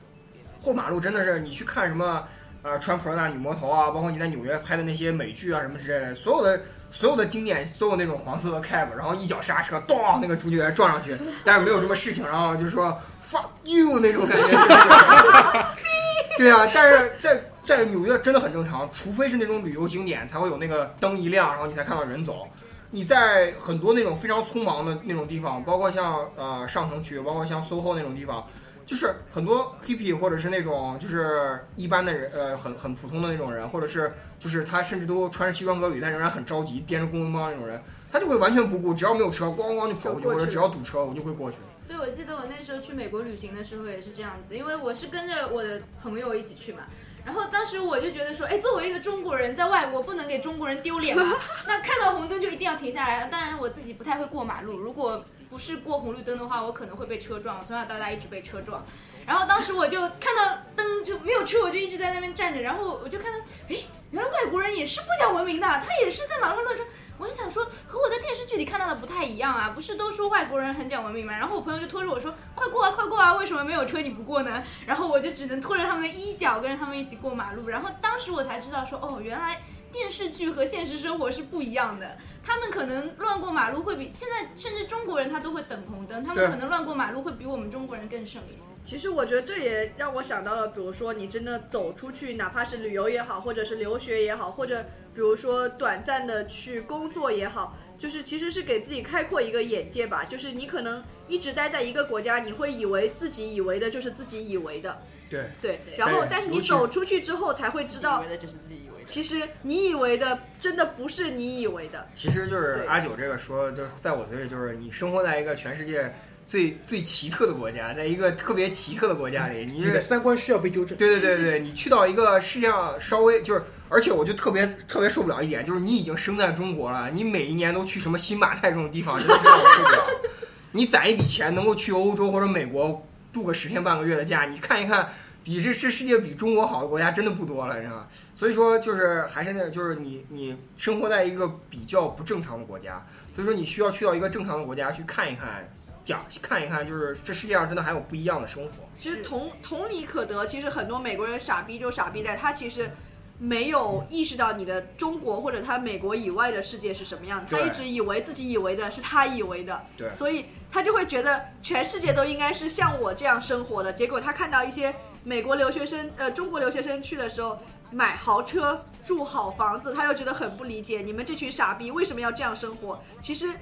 过马路真的是你去看什么呃穿普罗纳女魔头啊，包括你在纽约拍的那些美剧啊什么之类的，所有的所有的经典所有那种黄色的 cab，然后一脚刹车，咚，那个主角撞上去，但是没有什么事情，然后就是说 fuck you 那种感觉。对啊，但是在在纽约真的很正常，除非是那种旅游景点才会有那个灯一亮，然后你才看到人走。你在很多那种非常匆忙的那种地方，包括像呃上城区，包括像 SOHO 那种地方，就是很多 hippie 或者是那种就是一般的人，呃，很很普通的那种人，或者是就是他甚至都穿着西装革履，但仍然很着急，掂着公文包那种人，他就会完全不顾，只要没有车，咣咣就跑过去，过去或者只要堵车，我就会过去。对，我记得我那时候去美国旅行的时候也是这样子，因为我是跟着我的朋友一起去嘛。然后当时我就觉得说，哎，作为一个中国人，在外国不能给中国人丢脸嘛。那看到红灯就一定要停下来。当然我自己不太会过马路，如果不是过红绿灯的话，我可能会被车撞。我从小到大一直被车撞。然后当时我就看到灯就没有车，我就一直在那边站着。然后我就看到，哎，原来外国人也是不讲文明的，他也是在马路上乱说。我就想说，和我在电视剧里看到的不太一样啊！不是都说外国人很讲文明吗？然后我朋友就拖着我说：“快过啊，快过啊！为什么没有车你不过呢？”然后我就只能拖着他们的衣角，跟着他们一起过马路。然后当时我才知道说，哦，原来电视剧和现实生活是不一样的。他们可能乱过马路会比现在甚至中国人他都会等红灯，他们可能乱过马路会比我们中国人更胜一些。其实我觉得这也让我想到了，比如说你真的走出去，哪怕是旅游也好，或者是留学也好，或者比如说短暂的去工作也好，就是其实是给自己开阔一个眼界吧。就是你可能一直待在一个国家，你会以为自己以为的就是自己以为的，对，对。然后但是你走出去之后才会知道以为，的就是自己以为的。其实你以为的真的不是你以为的。其实就是阿九这个说，就是在我嘴里，就是你生活在一个全世界最最奇特的国家，在一个特别奇特的国家里，你你的三观需要被纠正。对对对对，你去到一个世界上稍微就是，而且我就特别特别受不了一点，就是你已经生在中国了，你每一年都去什么新马泰这种地方，真的是让我受不了。你攒一笔钱能够去欧洲或者美国度个十天半个月的假，你看一看，比这这世界比中国好的国家真的不多了，你知道吗？所以说就是还是那，就是你你生活在一个比较不正常的国家，所以说你需要去到一个正常的国家去看一看，讲看一看，就是这世界上真的还有不一样的生活。其实同同理可得，其实很多美国人傻逼就傻逼在他其实没有意识到你的中国或者他美国以外的世界是什么样的，他一直以为自己以为的是他以为的，对所以他就会觉得全世界都应该是像我这样生活的。结果他看到一些美国留学生呃中国留学生去的时候买豪车住好房子，他又觉得很不理解，你们这群傻逼为什么要这样生活？其实。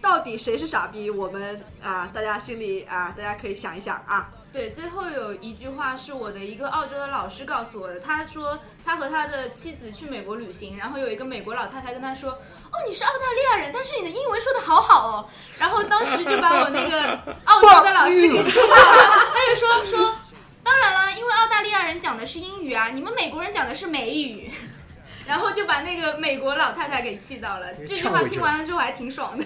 到底谁是傻逼？我们啊，大家心里啊，大家可以想一想啊。对，最后有一句话是我的一个澳洲的老师告诉我的，他说他和他的妻子去美国旅行，然后有一个美国老太太跟他说，哦，你是澳大利亚人，但是你的英文说的好好哦，然后当时就把我那个澳洲的老师给气到了，他就说说，当然了，因为澳大利亚人讲的是英语啊，你们美国人讲的是美语。然后就把那个美国老太太给气到了。这句话听完了之后还挺爽的。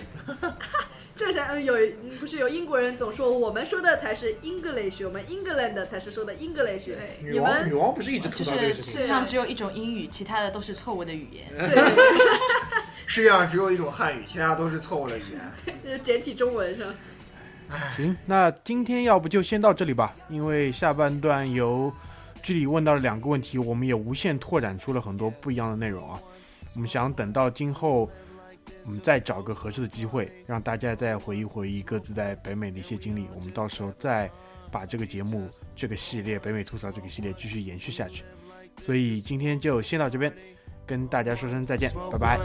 这像嗯有不是有英国人总说我们说的才是 English，我们 England 才是说的 English。对女王你们女王不是一直吐就是槽这个事情世界上只有一种英语，其他的都是错误的语言。对，世界上只有一种汉语，其他都是错误的语言。这是简体中文是吧？行，那今天要不就先到这里吧，因为下半段由这里问到了两个问题，我们也无限拓展出了很多不一样的内容啊。我们想等到今后，我们再找个合适的机会，让大家再回忆回忆各自在北美的一些经历，我们到时候再把这个节目、这个系列北美吐槽这个系列继续延续下去。所以今天就先到这边，跟大家说声再见，拜拜。